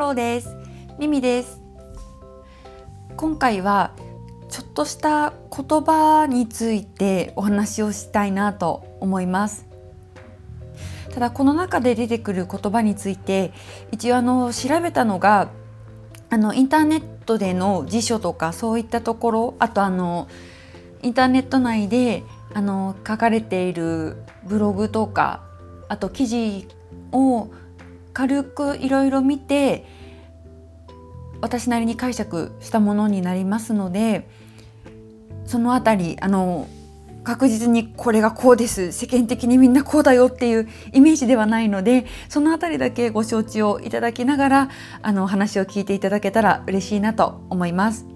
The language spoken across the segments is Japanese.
ローです。ミミです。今回はちょっとした言葉についてお話をしたいなと思います。ただこの中で出てくる言葉について一応あの調べたのがあのインターネットでの辞書とかそういったところあとあのインターネット内であの書かれているブログとかあと記事を軽くいろいろ見て私なりに解釈したものになりますのでそのあたりあの確実にこれがこうです世間的にみんなこうだよっていうイメージではないのでそのあたりだけご承知をいただきながらあの話を聞いていただけたら嬉しいなと思います。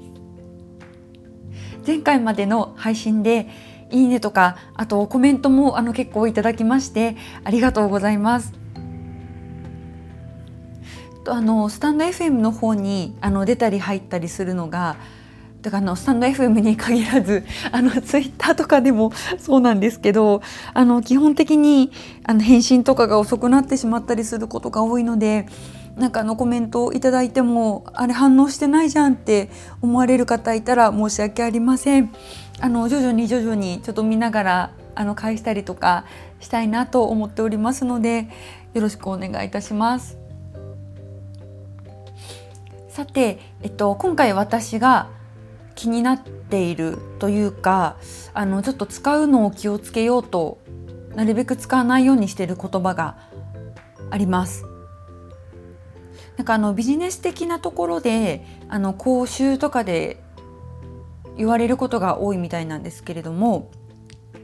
前回までの配信でいいねとかあとコメントもあの結構いただきましてありがとうございます。とあのスタンド FM の方にあの出たり入ったりするのがだからあのスタンド FM に限らず あのツイッターとかでもそうなんですけどあの基本的にあの返信とかが遅くなってしまったりすることが多いのでなんかあのコメントをいただいてもあれ反応してないじゃんって思われる方いたら申し訳ありません。あの徐々に徐々にちょっと見ながらあの返したりとかしたいなと思っておりますのでよろしくお願いいたします。さて、えっと、今回私が気になっているというかあのちょっと使うのを気をつけようとなるべく使わないようにしている言葉があります。なんかあのビジネス的なところであの講習とかで言われることが多いみたいなんですけれども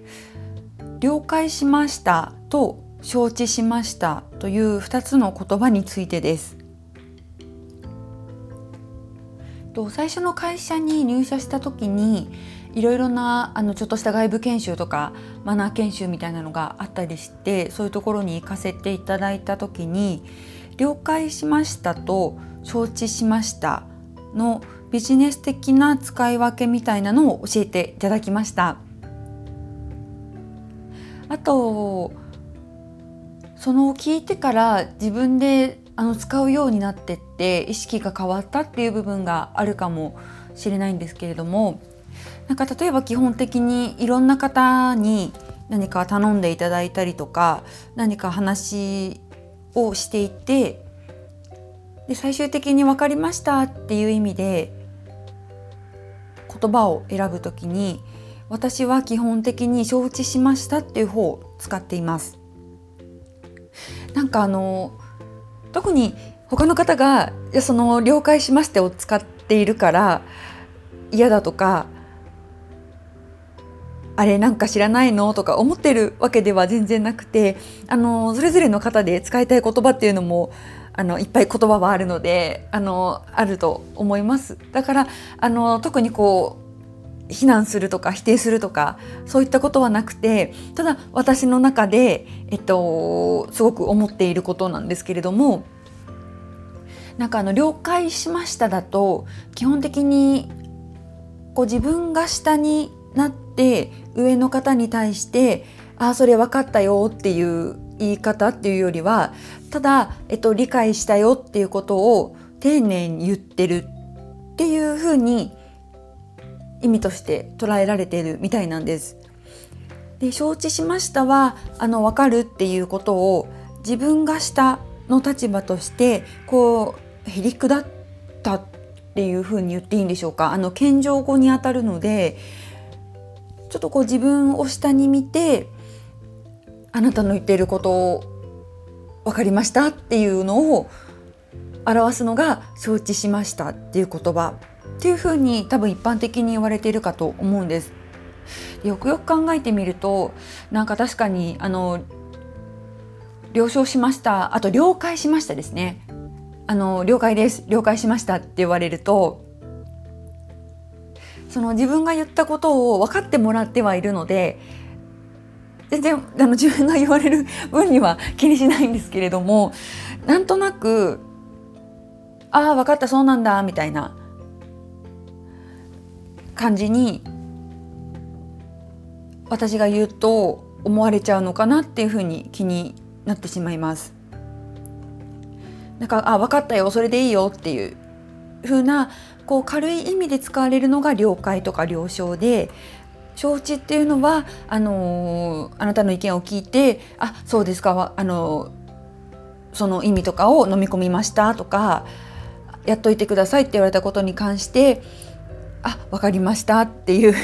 「了解しました」と「承知しました」という2つの言葉についてです。と最初の会社に入社した時にいろいろなあのちょっとした外部研修とかマナー研修みたいなのがあったりしてそういうところに行かせていただいた時に「了解しました」と「承知しました」のビジネス的な使い分けみたいなのを教えていただきました。あとその聞いてから自分であの使うようになってって意識が変わったっていう部分があるかもしれないんですけれどもなんか例えば基本的にいろんな方に何か頼んでいただいたりとか何か話をしていてで最終的に分かりましたっていう意味で言葉を選ぶ時に私は基本的に承知しましたっていう方を使っています。なんかあの特に他の方がいやその了解しましてを使っているから嫌だとかあれなんか知らないのとか思ってるわけでは全然なくてあのそれぞれの方で使いたい言葉っていうのもあのいっぱい言葉はあるのであのあると思います。だからあの特にこう非難するとか否定するとかそういったことはなくてただ私の中で、えっと、すごく思っていることなんですけれどもなんかあの了解しましただと基本的にこう自分が下になって上の方に対して「ああそれ分かったよ」っていう言い方っていうよりはただ、えっと、理解したよっていうことを丁寧に言ってるっていうふうに意味として捉えられているみたいなんです。で承知しましたはあの分かるっていうことを自分が下の立場としてこうへりくだったっていうふうに言っていいんでしょうかあの謙譲語にあたるのでちょっとこう自分を下に見てあなたの言っていることを分かりましたっていうのを表すのが承知しましたっていう言葉っていうふうに多分一般的に言われているかと思うんです。よくよく考えてみるとなんか確かにあの了承しました。あと了解しましたですね。あの了解です。了解しましたって言われるとその自分が言ったことを分かってもらってはいるので全然あの自分が言われる分には気にしないんですけれどもなんとなくああ分かったそうなんだみたいな感じに私が言うと思われちゃうのかなっていうふうに気になってしまいます。なんかあ分かったよそれでいいよっていう風なこう軽い意味で使われるのが了解とか了承で承知っていうのはあのー、あなたの意見を聞いてあそうですかあのー、その意味とかを飲み込みましたとかやっといてくださいって言われたことに関してあ分かりましたっていう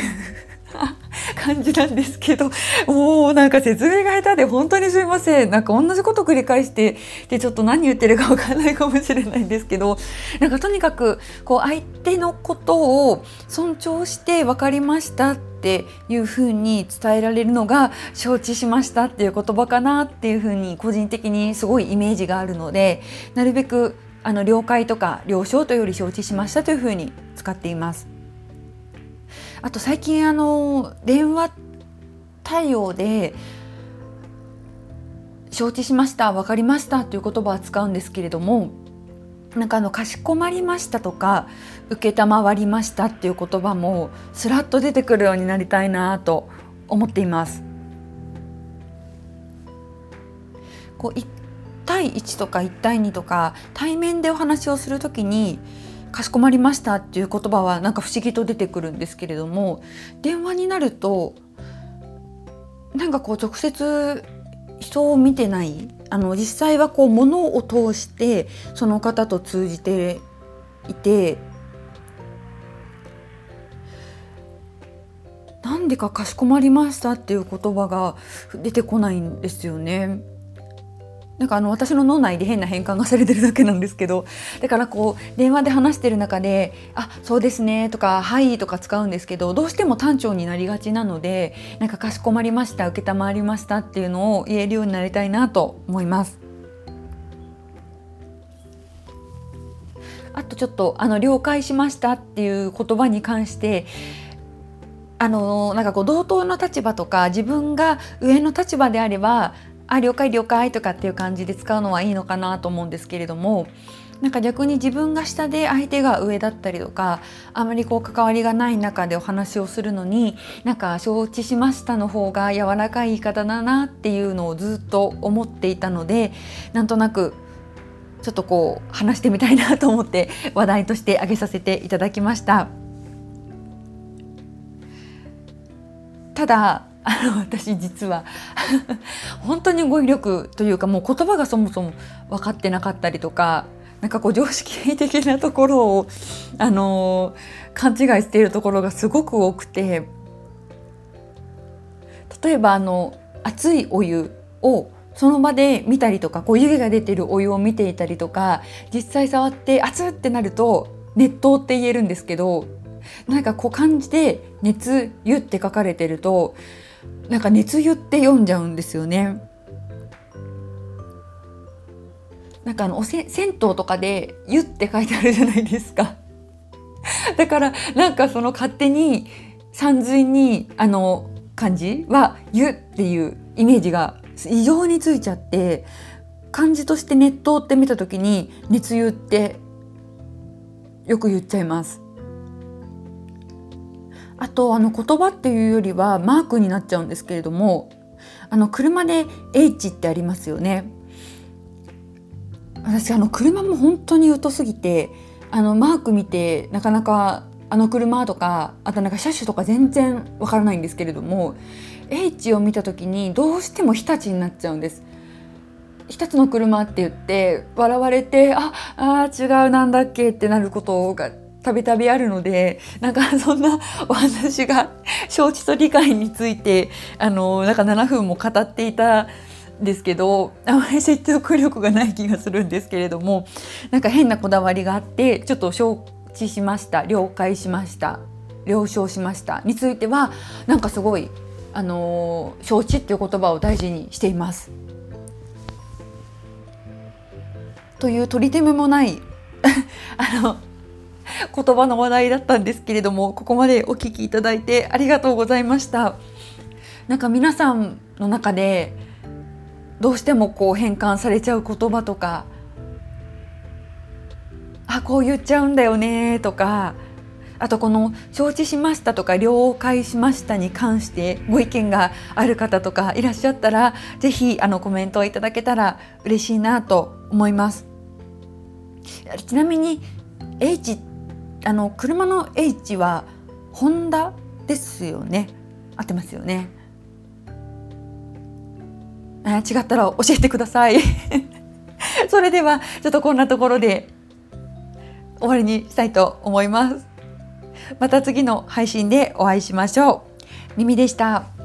感じなんですけどもうなんか説明が下手で本当にすいませんなんか同じこと繰り返してでちょっと何言ってるか分からないかもしれないんですけどなんかとにかくこう相手のことを尊重して分かりましたっていうふうに伝えられるのが承知しましたっていう言葉かなっていうふうに個人的にすごいイメージがあるのでなるべくあの了解とか了承というより承知しましたというふうに使っています。あと最近あの電話対応で承知しました分かりましたという言葉は使うんですけれどもなんかあのかしこまりましたとか承りましたっていう言葉もスラッと出てくるようになりたいなと思っています。こう1対1とか1対2とか対面でお話をする時にかしこまりましたっていう言葉はなんか不思議と出てくるんですけれども電話になるとなんかこう直接人を見てないあの実際はこう物を通してその方と通じていてなんでかかしこまりましたっていう言葉が出てこないんですよね。なんかあの私の脳内で変な変換がされてるだけなんですけどだからこう電話で話してる中で「あそうですね」とか「はい」とか使うんですけどどうしても単調になりがちなのでなんか「かしこまりました」「承りました」っていうのを言えるようになりたいなと思います。あとちょっとあの了解しましたっていう言葉に関してあのなんかこう同等の立場とか自分が上の立場であればあ了解了解とかっていう感じで使うのはいいのかなと思うんですけれどもなんか逆に自分が下で相手が上だったりとかあまりこう関わりがない中でお話をするのになんか承知しましたの方が柔らかい言い方だなっていうのをずっと思っていたのでなんとなくちょっとこう話してみたいなと思って話題として挙げさせていただきました。ただあの私実は。本当に語彙力というかもう言葉がそもそも分かってなかったりとかなんかこう常識的なところをあの勘違いしているところがすごく多くて例えばあの熱いお湯をその場で見たりとかこう湯気が出てるお湯を見ていたりとか実際触って熱ってなると熱湯って言えるんですけどなんかこう感じで熱湯って書かれてるとなんか熱湯って読んじゃうんですよね。なんかあのおせ銭湯とかで「湯」って書いてあるじゃないですか。だからなんかその勝手に山水にあの漢字は「湯」っていうイメージが異常についちゃって漢字として熱湯って見た時に熱湯ってよく言っちゃいます。あとあの言葉っていうよりはマークになっちゃうんですけれどもあの車で H ってありますよね私あの車も本当に疎すぎてあのマーク見てなかなかあの車とかあとなんか車種とか全然わからないんですけれども H を見た時にどうしても日立になっちゃうんです。日立の車って言って笑われてああ違うなんだっけってなることがたびたびあるのでなんか そんなお話が承知と理解についてあのなんか7分も語っていたですけどあまり説得力がない気がするんですけれどもなんか変なこだわりがあってちょっと承知しました了解しました了承しましたについてはなんかすごいあの承知っていう言葉を大事にしています。という取り手もない あの 言葉の話題だったんですけれどもここまでお聞きいただいてありがとうございましたなんか皆さんの中でどうしてもこう変換されちゃう言葉とかあこう言っちゃうんだよねとかあとこの「承知しました」とか「了解しました」に関してご意見がある方とかいらっしゃったら是非あのコメントをいただけたら嬉しいなと思います。ちなみに H あの車の H はホンダですよね合ってますよねあ違ったら教えてください それではちょっとこんなところで終わりにしたいと思いますまた次の配信でお会いしましょう。耳でした。